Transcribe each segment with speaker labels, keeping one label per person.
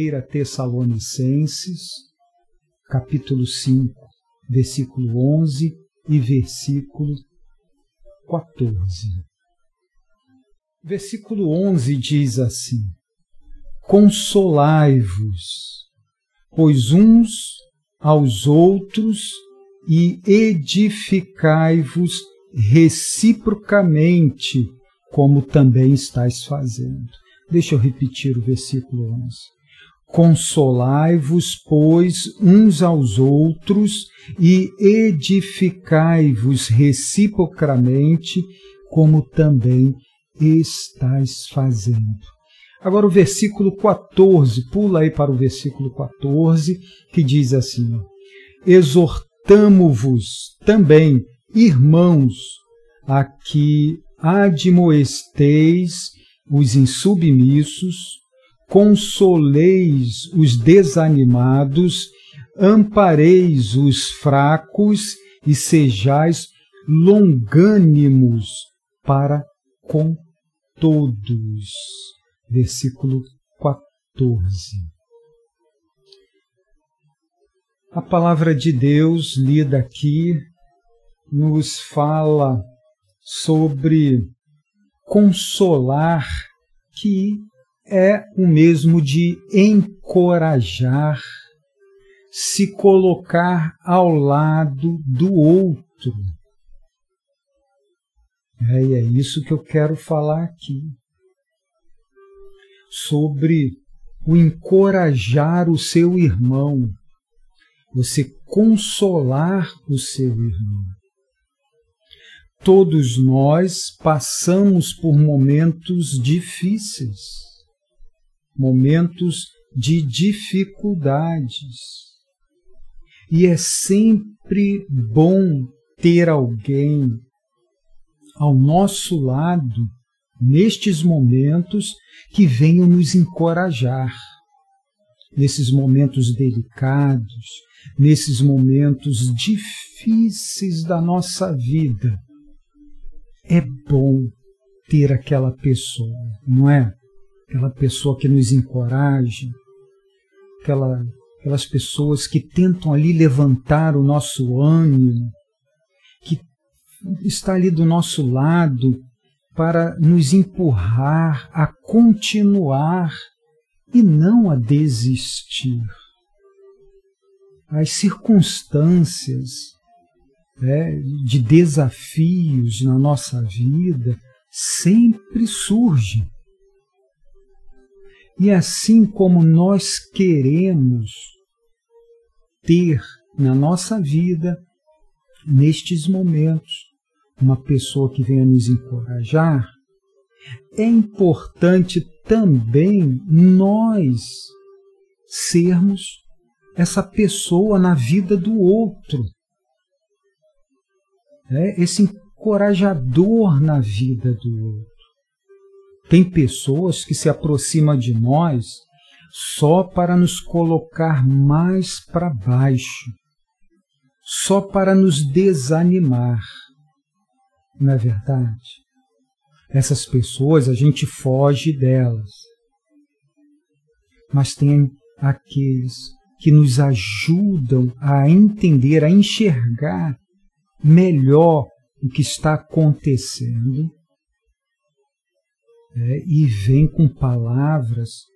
Speaker 1: 1 Tessalonicenses, capítulo 5, versículo 11 e versículo 14. Versículo 11 diz assim: Consolai-vos, pois uns aos outros e edificai-vos reciprocamente, como também estáis fazendo. Deixa eu repetir o versículo 11. Consolai-vos, pois, uns aos outros e edificai-vos reciprocamente, como também estáis fazendo. Agora o versículo 14, pula aí para o versículo 14, que diz assim: Exortamo-vos também, irmãos, a que admoesteis os insubmissos, consoleis os desanimados, ampareis os fracos e sejais longânimos para com todos. Versículo 14. A palavra de Deus lida aqui nos fala sobre consolar, que é o mesmo de encorajar, se colocar ao lado do outro. É, e é isso que eu quero falar aqui. Sobre o encorajar o seu irmão, você consolar o seu irmão. Todos nós passamos por momentos difíceis, momentos de dificuldades. E é sempre bom ter alguém ao nosso lado nestes momentos que venham nos encorajar, nesses momentos delicados, nesses momentos difíceis da nossa vida é bom ter aquela pessoa, não é? Aquela pessoa que nos encoraja, aquela, aquelas pessoas que tentam ali levantar o nosso ânimo, que está ali do nosso lado para nos empurrar a continuar e não a desistir. As circunstâncias né, de desafios na nossa vida sempre surge. E assim como nós queremos ter na nossa vida, nestes momentos, uma pessoa que venha nos encorajar, é importante também nós sermos essa pessoa na vida do outro né, esse encorajador na vida do outro. Tem pessoas que se aproximam de nós só para nos colocar mais para baixo, só para nos desanimar. Não é verdade? Essas pessoas a gente foge delas. Mas tem aqueles que nos ajudam a entender, a enxergar melhor o que está acontecendo é, e vem com palavras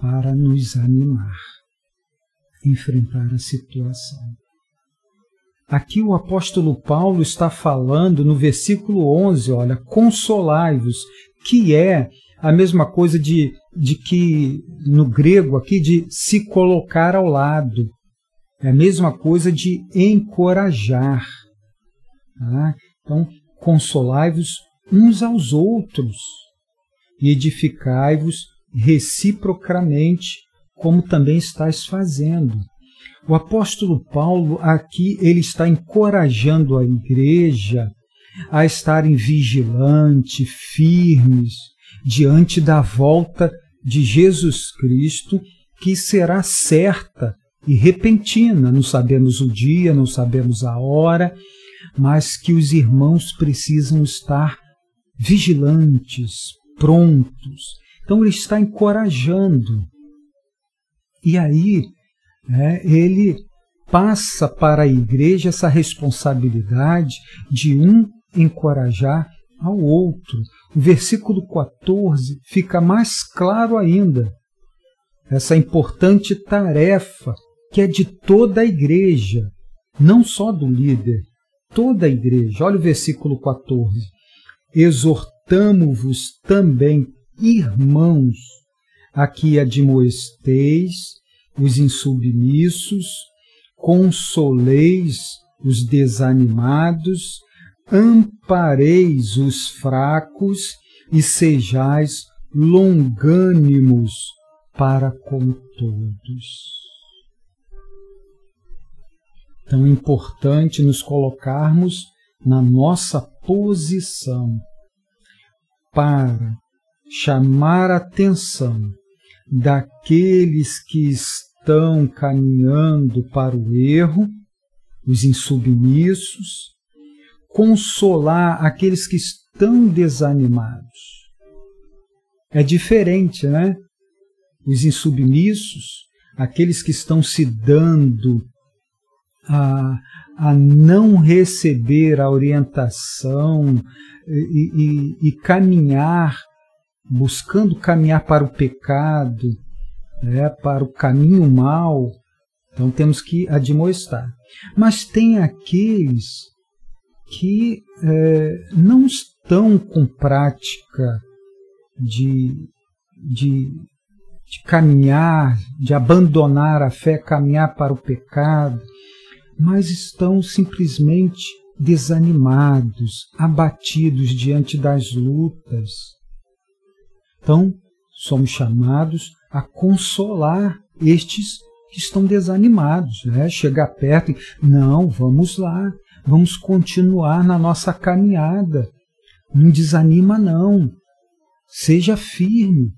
Speaker 1: para nos animar, enfrentar a situação. Aqui o apóstolo Paulo está falando no versículo 11, olha, consolai-vos, que é a mesma coisa de, de que no grego aqui de se colocar ao lado, é a mesma coisa de encorajar. Tá? Então, consolai-vos uns aos outros e edificai-vos reciprocamente, como também estáis fazendo. O apóstolo Paulo aqui ele está encorajando a igreja a estarem vigilantes, firmes diante da volta de Jesus Cristo, que será certa e repentina, não sabemos o dia, não sabemos a hora, mas que os irmãos precisam estar vigilantes, prontos. Então ele está encorajando E aí é, ele passa para a igreja essa responsabilidade de um encorajar ao outro. O versículo 14 fica mais claro ainda. Essa importante tarefa que é de toda a igreja, não só do líder, toda a igreja. Olha o versículo 14. Exortamo-vos também, irmãos, a que admoesteis os insubmissos, consoleis os desanimados, ampareis os fracos e sejais longânimos para com todos. Tão importante nos colocarmos na nossa posição para chamar a atenção daqueles que estão caminhando para o erro, os insubmissos, consolar aqueles que estão desanimados. É diferente, né? Os insubmissos, aqueles que estão se dando a, a não receber a orientação e, e, e caminhar, buscando caminhar para o pecado, né, para o caminho mal, então temos que admoestar. Mas tem aqueles que é, não estão com prática de, de, de caminhar, de abandonar a fé, caminhar para o pecado, mas estão simplesmente desanimados, abatidos diante das lutas. Então, somos chamados a consolar estes que estão desanimados, né? chegar perto e, não, vamos lá, vamos continuar na nossa caminhada. Não desanima, não. Seja firme.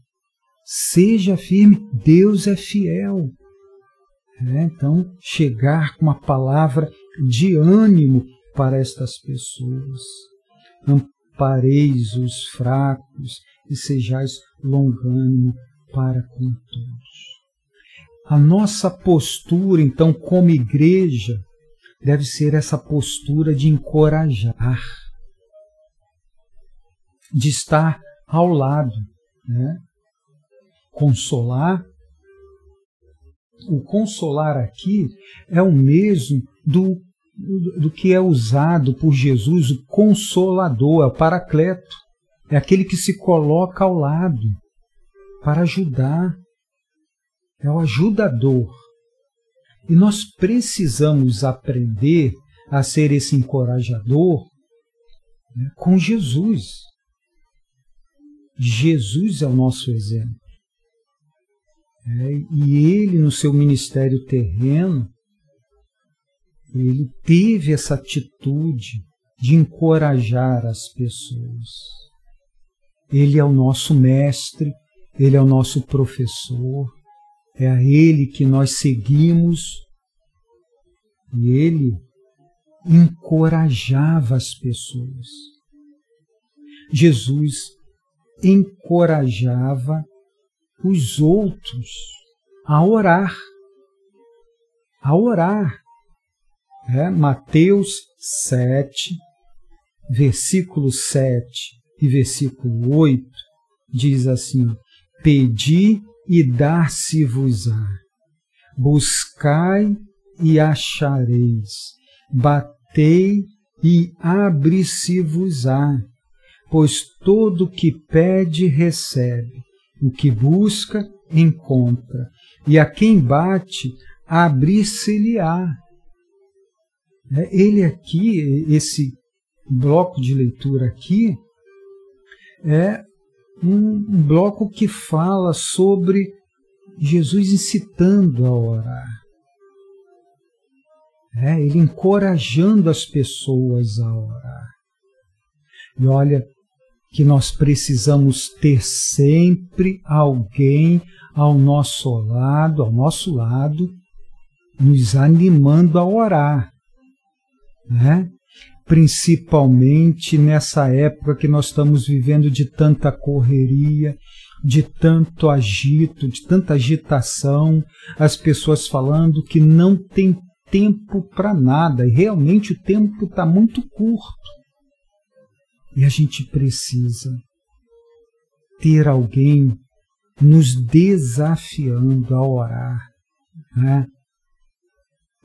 Speaker 1: Seja firme. Deus é fiel. É, então, chegar com uma palavra de ânimo para estas pessoas. Ampareis os fracos e sejais longânimo para com todos. A nossa postura, então, como igreja, deve ser essa postura de encorajar, de estar ao lado, né? consolar o consolar aqui é o mesmo do, do que é usado por Jesus, o consolador, é o paracleto. É aquele que se coloca ao lado para ajudar. É o ajudador. E nós precisamos aprender a ser esse encorajador né, com Jesus. Jesus é o nosso exemplo. É, e ele, no seu ministério terreno, ele teve essa atitude de encorajar as pessoas. Ele é o nosso mestre, ele é o nosso professor, é a ele que nós seguimos e ele encorajava as pessoas. Jesus encorajava os outros a orar. A orar. É, Mateus 7, versículo 7 e versículo 8 diz assim: Pedi e dar-se-vos-á, buscai e achareis, batei e abre-se-vos-á, pois todo que pede recebe, o que busca, encontra. E a quem bate, abrir-se-lhe-á. É, ele aqui, esse bloco de leitura aqui, é um bloco que fala sobre Jesus incitando a orar. É, ele encorajando as pessoas a orar. E olha, que nós precisamos ter sempre alguém ao nosso lado, ao nosso lado, nos animando a orar, né? Principalmente nessa época que nós estamos vivendo de tanta correria, de tanto agito, de tanta agitação, as pessoas falando que não tem tempo para nada, e realmente o tempo está muito curto. E a gente precisa ter alguém nos desafiando a orar. Né?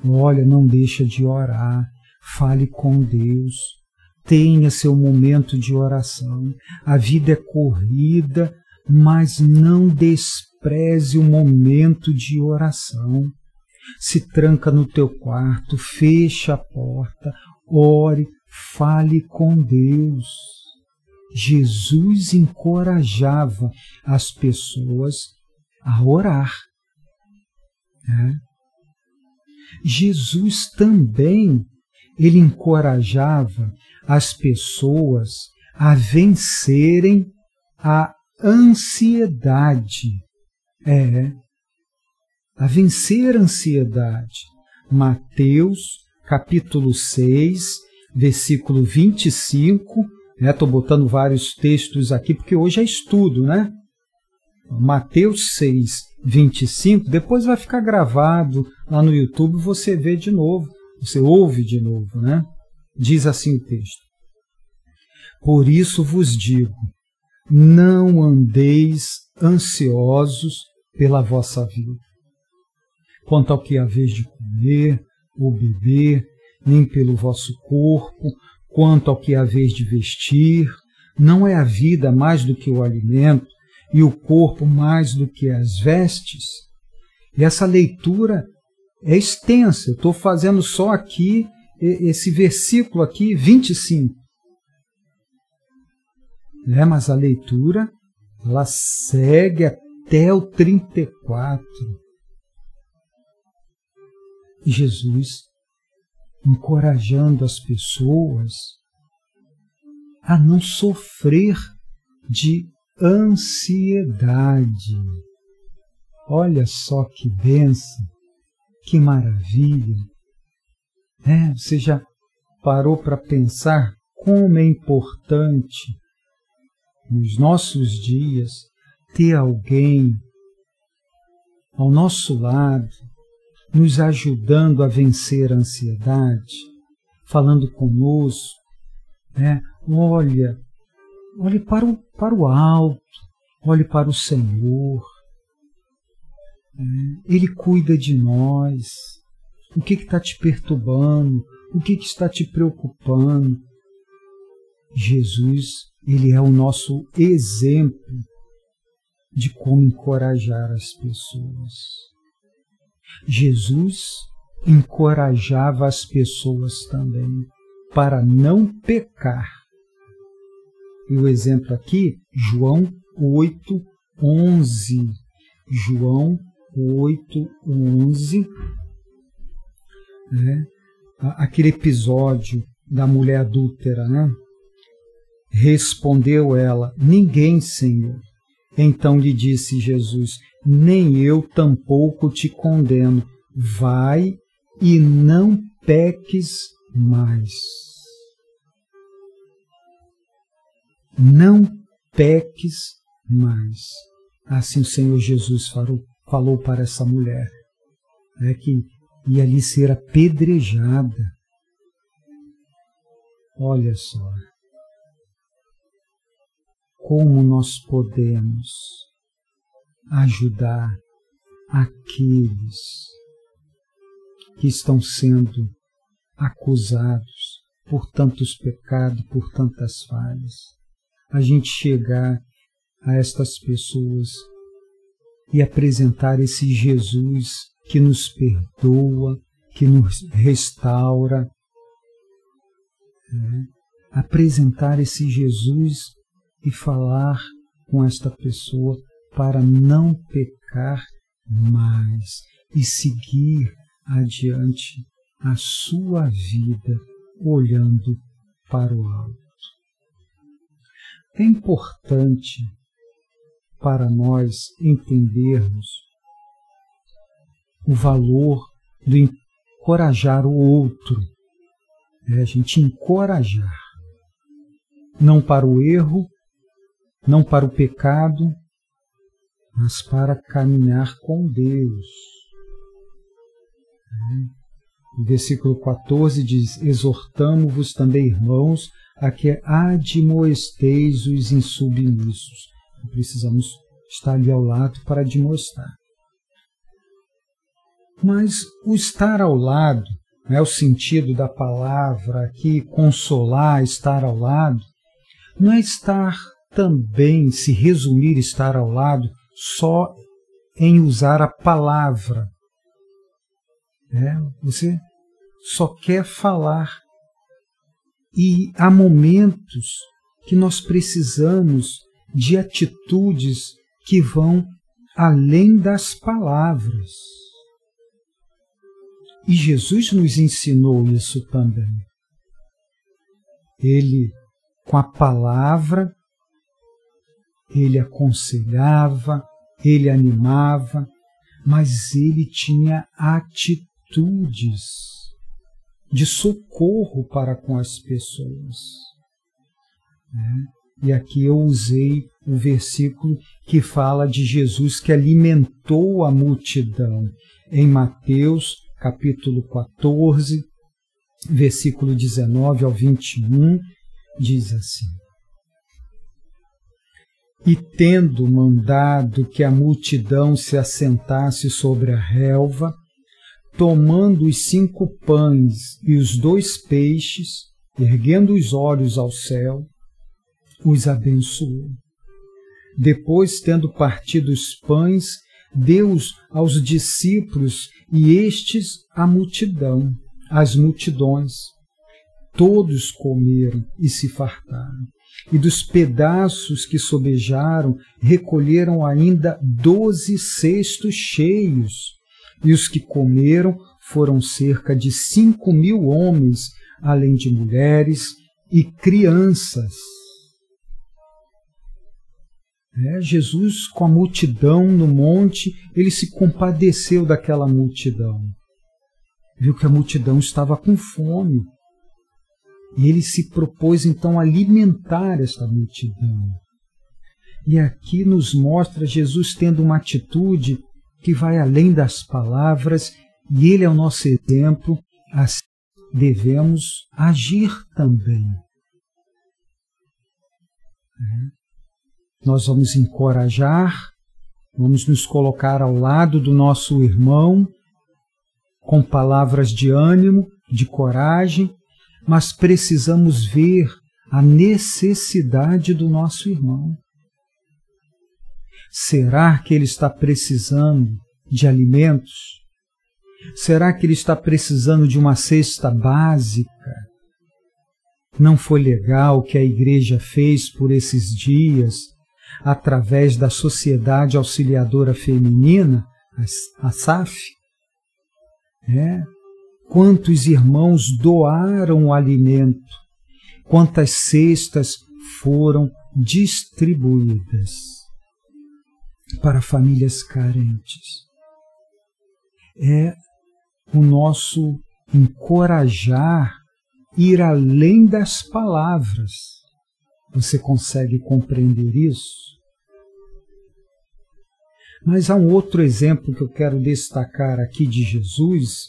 Speaker 1: Olha, não deixa de orar, fale com Deus, tenha seu momento de oração. A vida é corrida, mas não despreze o momento de oração. Se tranca no teu quarto, fecha a porta, ore, fale com Deus. Jesus encorajava as pessoas a orar. Né? Jesus também ele encorajava as pessoas a vencerem a ansiedade. É, a vencer a ansiedade. Mateus, capítulo 6, versículo 25. Estou né, botando vários textos aqui porque hoje é estudo, né? Mateus 6, 25. Depois vai ficar gravado lá no YouTube, você vê de novo, você ouve de novo, né? Diz assim o texto: Por isso vos digo, não andeis ansiosos pela vossa vida, quanto ao que haveis de comer ou beber, nem pelo vosso corpo, quanto ao que haveis de vestir. Não é a vida mais do que o alimento, e o corpo mais do que as vestes? E essa leitura é extensa. Estou fazendo só aqui esse versículo aqui, 25. É, mas a leitura ela segue até o 34. E Jesus encorajando as pessoas a não sofrer de ansiedade. Olha só que benção, que maravilha. É, você já parou para pensar como é importante nos nossos dias ter alguém ao nosso lado, nos ajudando a vencer a ansiedade, falando conosco, né? Olha, olhe para o, para o alto, olhe para o Senhor. É, ele cuida de nós. O que está te perturbando? O que, que está te preocupando? Jesus, ele é o nosso exemplo de como encorajar as pessoas. Jesus encorajava as pessoas também para não pecar e o exemplo aqui, João 8, 11. João 8, 11. Né? Aquele episódio da mulher adúltera, né? Respondeu ela: Ninguém, Senhor. Então lhe disse Jesus: Nem eu tampouco te condeno. Vai e não peques mais. não peques mais. Assim o Senhor Jesus falou, falou para essa mulher, é que ia ali ser apedrejada. Olha só como nós podemos ajudar aqueles que estão sendo acusados por tantos pecados, por tantas falhas a gente chegar a estas pessoas e apresentar esse Jesus que nos perdoa, que nos restaura. Né? Apresentar esse Jesus e falar com esta pessoa para não pecar mais e seguir adiante a sua vida olhando para o alto é importante para nós entendermos o valor do encorajar o outro. É a gente encorajar. Não para o erro, não para o pecado, mas para caminhar com Deus. O versículo 14 diz: Exortamo-vos também, irmãos, a que admoesteis os insubmissos. Precisamos estar ali ao lado para admoestar. Mas o estar ao lado, é o sentido da palavra aqui, consolar, estar ao lado, não é estar também, se resumir estar ao lado, só em usar a palavra. É, você só quer falar. E há momentos que nós precisamos de atitudes que vão além das palavras. E Jesus nos ensinou isso também. Ele, com a palavra, ele aconselhava, ele animava, mas ele tinha atitudes de socorro para com as pessoas. Né? E aqui eu usei o versículo que fala de Jesus que alimentou a multidão. Em Mateus, capítulo 14, versículo 19 ao 21, diz assim: E tendo mandado que a multidão se assentasse sobre a relva, tomando os cinco pães e os dois peixes, erguendo os olhos ao céu, os abençoou. Depois, tendo partido os pães, deu-os aos discípulos e estes à multidão, as multidões. Todos comeram e se fartaram. E dos pedaços que sobejaram, recolheram ainda doze cestos cheios. E os que comeram foram cerca de cinco mil homens, além de mulheres e crianças. É, Jesus, com a multidão no monte, ele se compadeceu daquela multidão. Viu que a multidão estava com fome. E ele se propôs então alimentar esta multidão. E aqui nos mostra Jesus tendo uma atitude que vai além das palavras, e ele é o nosso exemplo, assim devemos agir também. É nós vamos encorajar, vamos nos colocar ao lado do nosso irmão, com palavras de ânimo, de coragem, mas precisamos ver a necessidade do nosso irmão. Será que ele está precisando de alimentos? Será que ele está precisando de uma cesta básica? Não foi legal o que a igreja fez por esses dias através da Sociedade Auxiliadora Feminina, a SAF, é, quantos irmãos doaram o alimento, quantas cestas foram distribuídas para famílias carentes. É o nosso encorajar ir além das palavras. Você consegue compreender isso? Mas há um outro exemplo que eu quero destacar aqui de Jesus,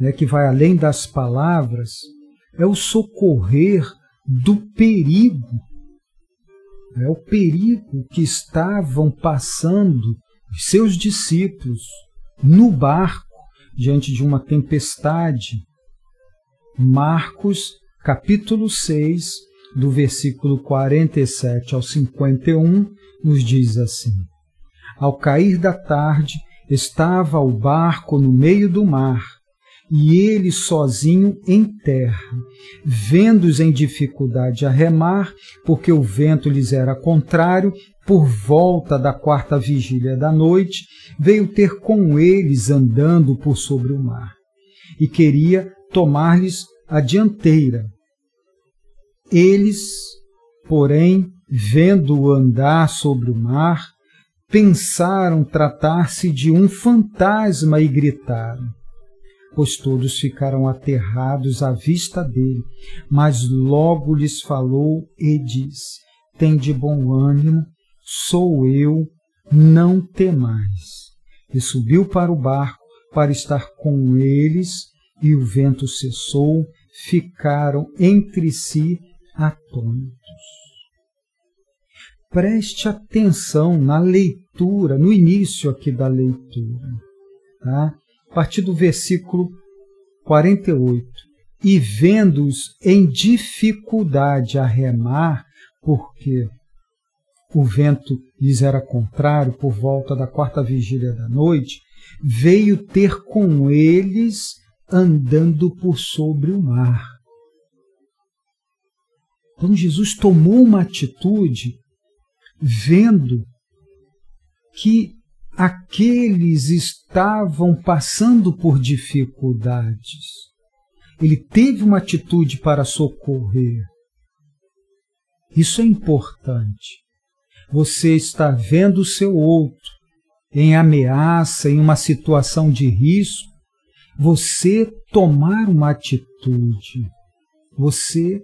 Speaker 1: né, que vai além das palavras, é o socorrer do perigo. É o perigo que estavam passando seus discípulos no barco diante de uma tempestade. Marcos, capítulo 6, do versículo 47 ao 51, nos diz assim: ao cair da tarde, estava o barco no meio do mar, e ele sozinho em terra, vendo-os em dificuldade a remar, porque o vento lhes era contrário, por volta da quarta vigília da noite, veio ter com eles andando por sobre o mar, e queria tomar-lhes a dianteira. Eles, porém, vendo-o andar sobre o mar, pensaram tratar-se de um fantasma e gritaram, pois todos ficaram aterrados à vista dele. Mas logo lhes falou e disse: Tem de bom ânimo, sou eu, não temais. E subiu para o barco para estar com eles, e o vento cessou, ficaram entre si atônitos. Preste atenção na leitura, no início aqui da leitura, tá? A partir do versículo 48. E vendo-os em dificuldade a remar, porque o vento lhes era contrário por volta da quarta vigília da noite, veio ter com eles andando por sobre o mar. Então Jesus tomou uma atitude vendo que aqueles estavam passando por dificuldades. Ele teve uma atitude para socorrer. Isso é importante. Você está vendo o seu outro em ameaça, em uma situação de risco, você tomar uma atitude, você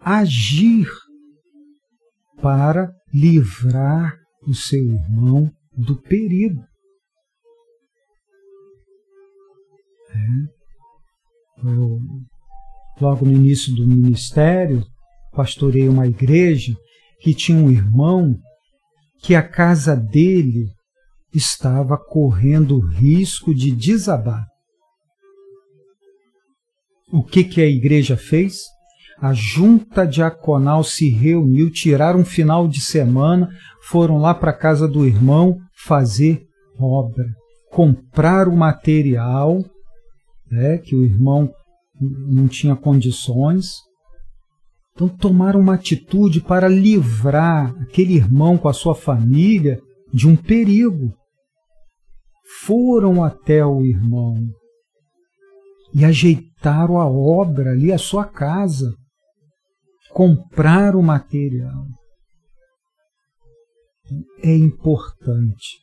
Speaker 1: agir para livrar o seu irmão do perigo. É. Eu, logo no início do ministério, pastorei uma igreja que tinha um irmão que a casa dele estava correndo risco de desabar. O que, que a igreja fez? A junta diaconal se reuniu, tiraram um final de semana, foram lá para a casa do irmão fazer obra, comprar o material, né, que o irmão não tinha condições. Então tomaram uma atitude para livrar aquele irmão com a sua família de um perigo. Foram até o irmão e ajeitaram a obra ali, a sua casa comprar o material. É importante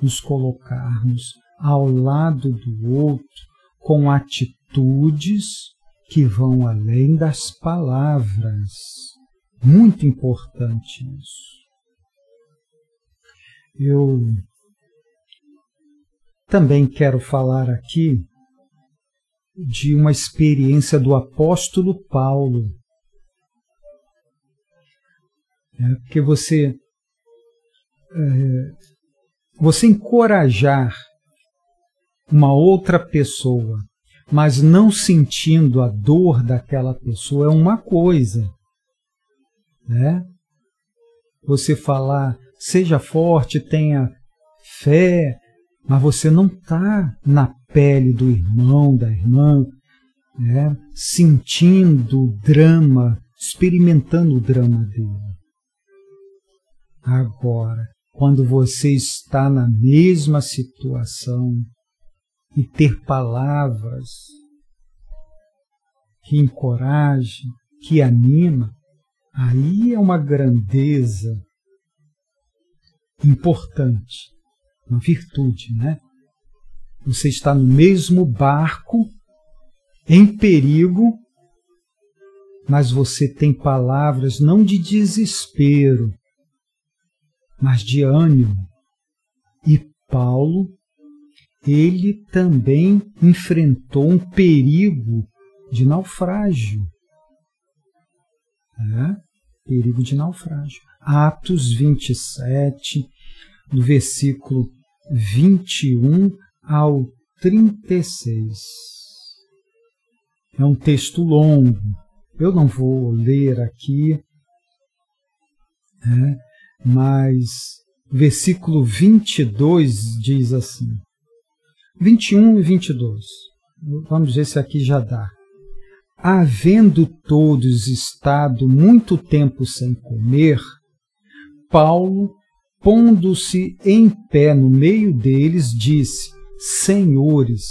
Speaker 1: nos colocarmos ao lado do outro com atitudes que vão além das palavras. Muito importante isso. Eu também quero falar aqui de uma experiência do apóstolo Paulo é, porque você, você encorajar uma outra pessoa, mas não sentindo a dor daquela pessoa é uma coisa. Né? Você falar, seja forte, tenha fé, mas você não está na pele do irmão, da irmã, né? sentindo o drama, experimentando o drama dele. Agora, quando você está na mesma situação e ter palavras que encorajem, que anima, aí é uma grandeza importante, uma virtude, né? Você está no mesmo barco, em perigo, mas você tem palavras não de desespero, mas de ânimo. E Paulo, ele também enfrentou um perigo de naufrágio. É? Perigo de naufrágio. Atos 27, do versículo 21 ao 36. É um texto longo. Eu não vou ler aqui, é, mas versículo 22 diz assim: 21 e 22. Vamos ver se aqui já dá. Havendo todos estado muito tempo sem comer, Paulo, pondo-se em pé no meio deles, disse: Senhores,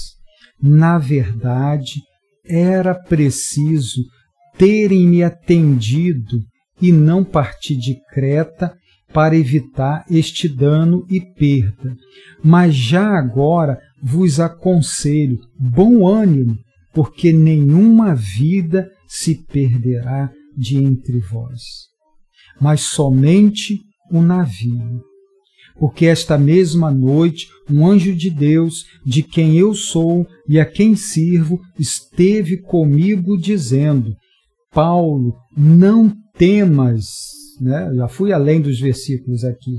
Speaker 1: na verdade, era preciso terem me atendido e não partir de Creta para evitar este dano e perda. Mas já agora vos aconselho bom ânimo, porque nenhuma vida se perderá de entre vós, mas somente o navio. porque esta mesma noite um anjo de Deus, de quem eu sou e a quem sirvo, esteve comigo dizendo: Paulo, não temas, né? já fui além dos versículos aqui.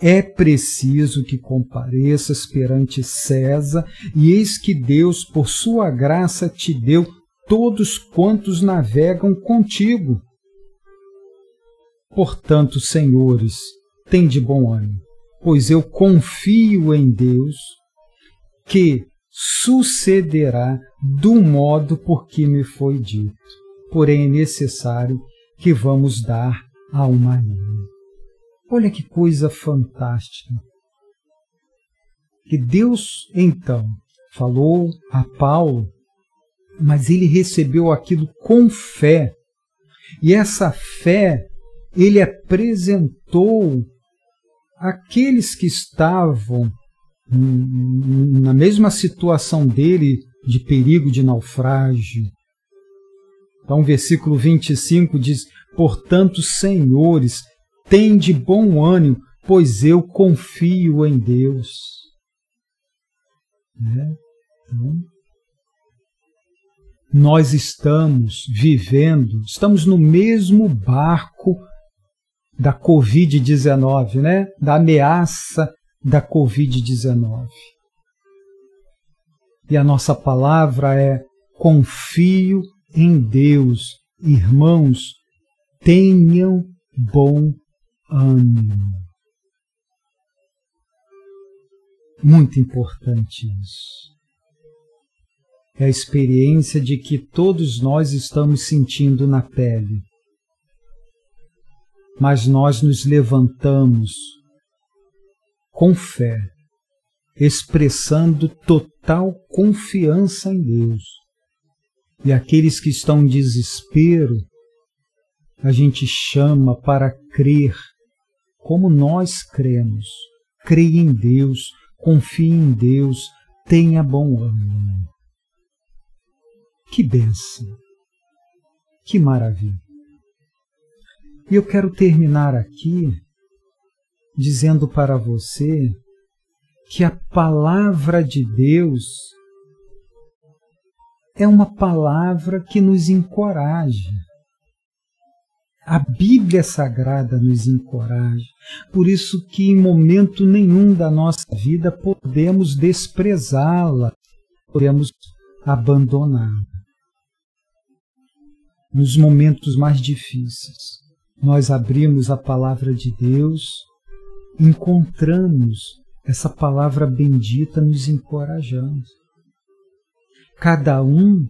Speaker 1: É preciso que compareças perante César, e eis que Deus, por sua graça, te deu todos quantos navegam contigo. Portanto, senhores, tem de bom ânimo, pois eu confio em Deus, que sucederá do modo por que me foi dito. Porém, é necessário que vamos dar a uma ilha. Olha que coisa fantástica. Que Deus, então, falou a Paulo, mas ele recebeu aquilo com fé. E essa fé ele apresentou aqueles que estavam na mesma situação dele de perigo de naufrágio. Então, o versículo 25 diz: Portanto, senhores, tem de bom ânimo, pois eu confio em Deus. Né? Então, nós estamos vivendo, estamos no mesmo barco da Covid-19, né? da ameaça da Covid-19. E a nossa palavra é: confio em Deus. Irmãos, tenham bom ânimo. Muito importante isso. É a experiência de que todos nós estamos sentindo na pele. Mas nós nos levantamos com fé, expressando total confiança em Deus. E aqueles que estão em desespero, a gente chama para crer como nós cremos. Creia em Deus, confie em Deus, tenha bom ânimo. Que bênção! Que maravilha! E eu quero terminar aqui dizendo para você que a palavra de Deus é uma palavra que nos encoraja. A Bíblia Sagrada nos encoraja. Por isso que em momento nenhum da nossa vida podemos desprezá-la, podemos abandoná-la. Nos momentos mais difíceis, nós abrimos a palavra de Deus, encontramos essa palavra bendita nos encorajando. Cada um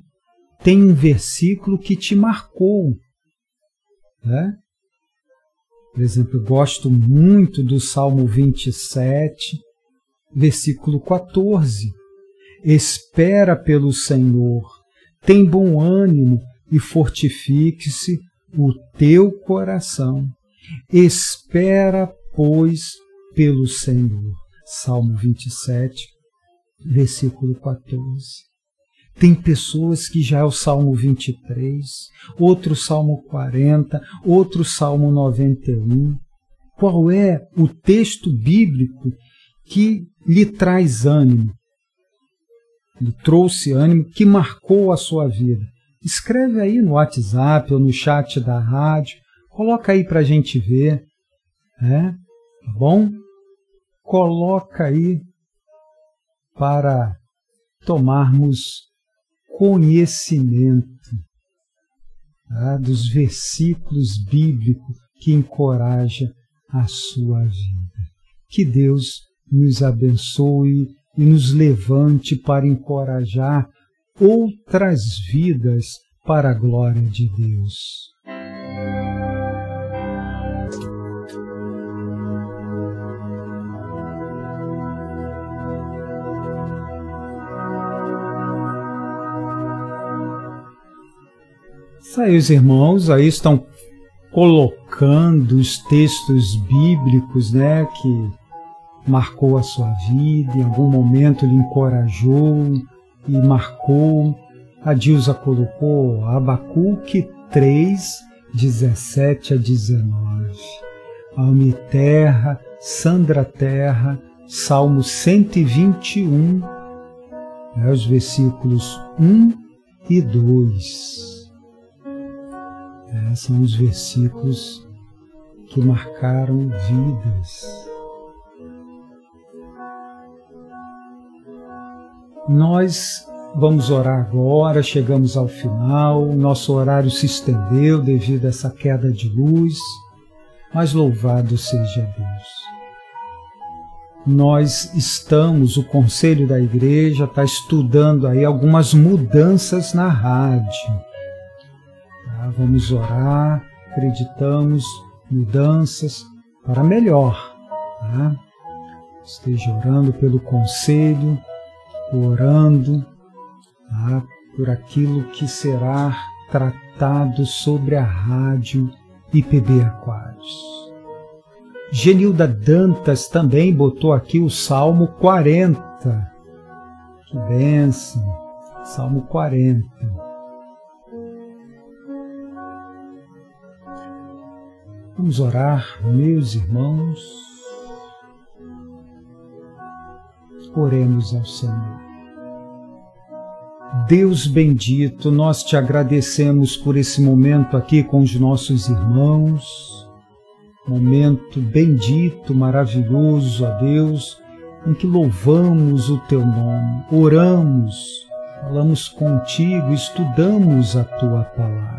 Speaker 1: tem um versículo que te marcou, né? Por exemplo, eu gosto muito do Salmo 27, versículo 14. Espera pelo Senhor, tem bom ânimo e fortifique-se o teu coração. Espera, pois, pelo Senhor. Salmo 27, versículo 14. Tem pessoas que já é o Salmo 23, outro Salmo 40, outro Salmo 91. Qual é o texto bíblico que lhe traz ânimo? Lhe trouxe ânimo, que marcou a sua vida? Escreve aí no WhatsApp ou no chat da rádio, coloca aí para a gente ver, né? tá bom? Coloca aí para tomarmos conhecimento tá? dos versículos bíblicos que encoraja a sua vida. Que Deus nos abençoe e nos levante para encorajar outras vidas para a glória de Deus. Aí os irmãos aí estão colocando os textos bíblicos, né, que marcou a sua vida, em algum momento lhe encorajou e marcou. A Dilza colocou Abacuque 3, 17 a 19. Alma e terra Sandra Terra, Salmo 121, né, os versículos 1 e 2. É, são os versículos que marcaram vidas. Nós vamos orar agora, chegamos ao final, nosso horário se estendeu devido a essa queda de luz, mas louvado seja Deus nós estamos, o conselho da igreja está estudando aí algumas mudanças na rádio. Tá? Vamos orar, acreditamos, mudanças para melhor. Tá? Esteja orando pelo conselho, orando tá? por aquilo que será tratado sobre a rádio IPB Aquários. Genilda Dantas também botou aqui o Salmo 40. Que bênção! Salmo 40. Vamos orar, meus irmãos. Oremos ao Senhor. Deus bendito, nós te agradecemos por esse momento aqui com os nossos irmãos momento bendito, maravilhoso a Deus, em que louvamos o teu nome, oramos, falamos contigo, estudamos a tua palavra.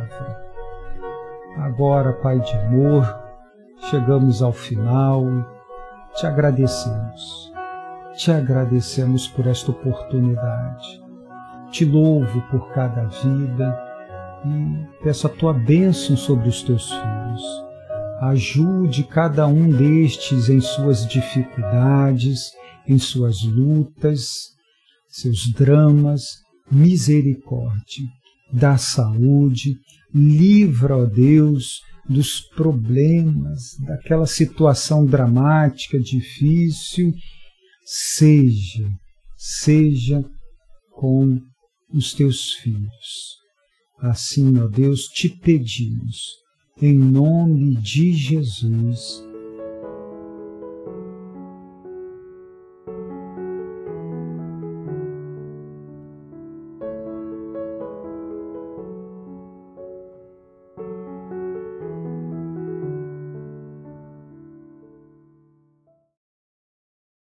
Speaker 1: Agora, Pai de amor, chegamos ao final e te agradecemos. Te agradecemos por esta oportunidade. Te louvo por cada vida e peço a tua bênção sobre os teus filhos ajude cada um destes em suas dificuldades, em suas lutas, seus dramas, misericórdia, da saúde, livra, ó Deus, dos problemas, daquela situação dramática, difícil, seja, seja com os teus filhos. Assim, ó Deus, te pedimos em nome de Jesus.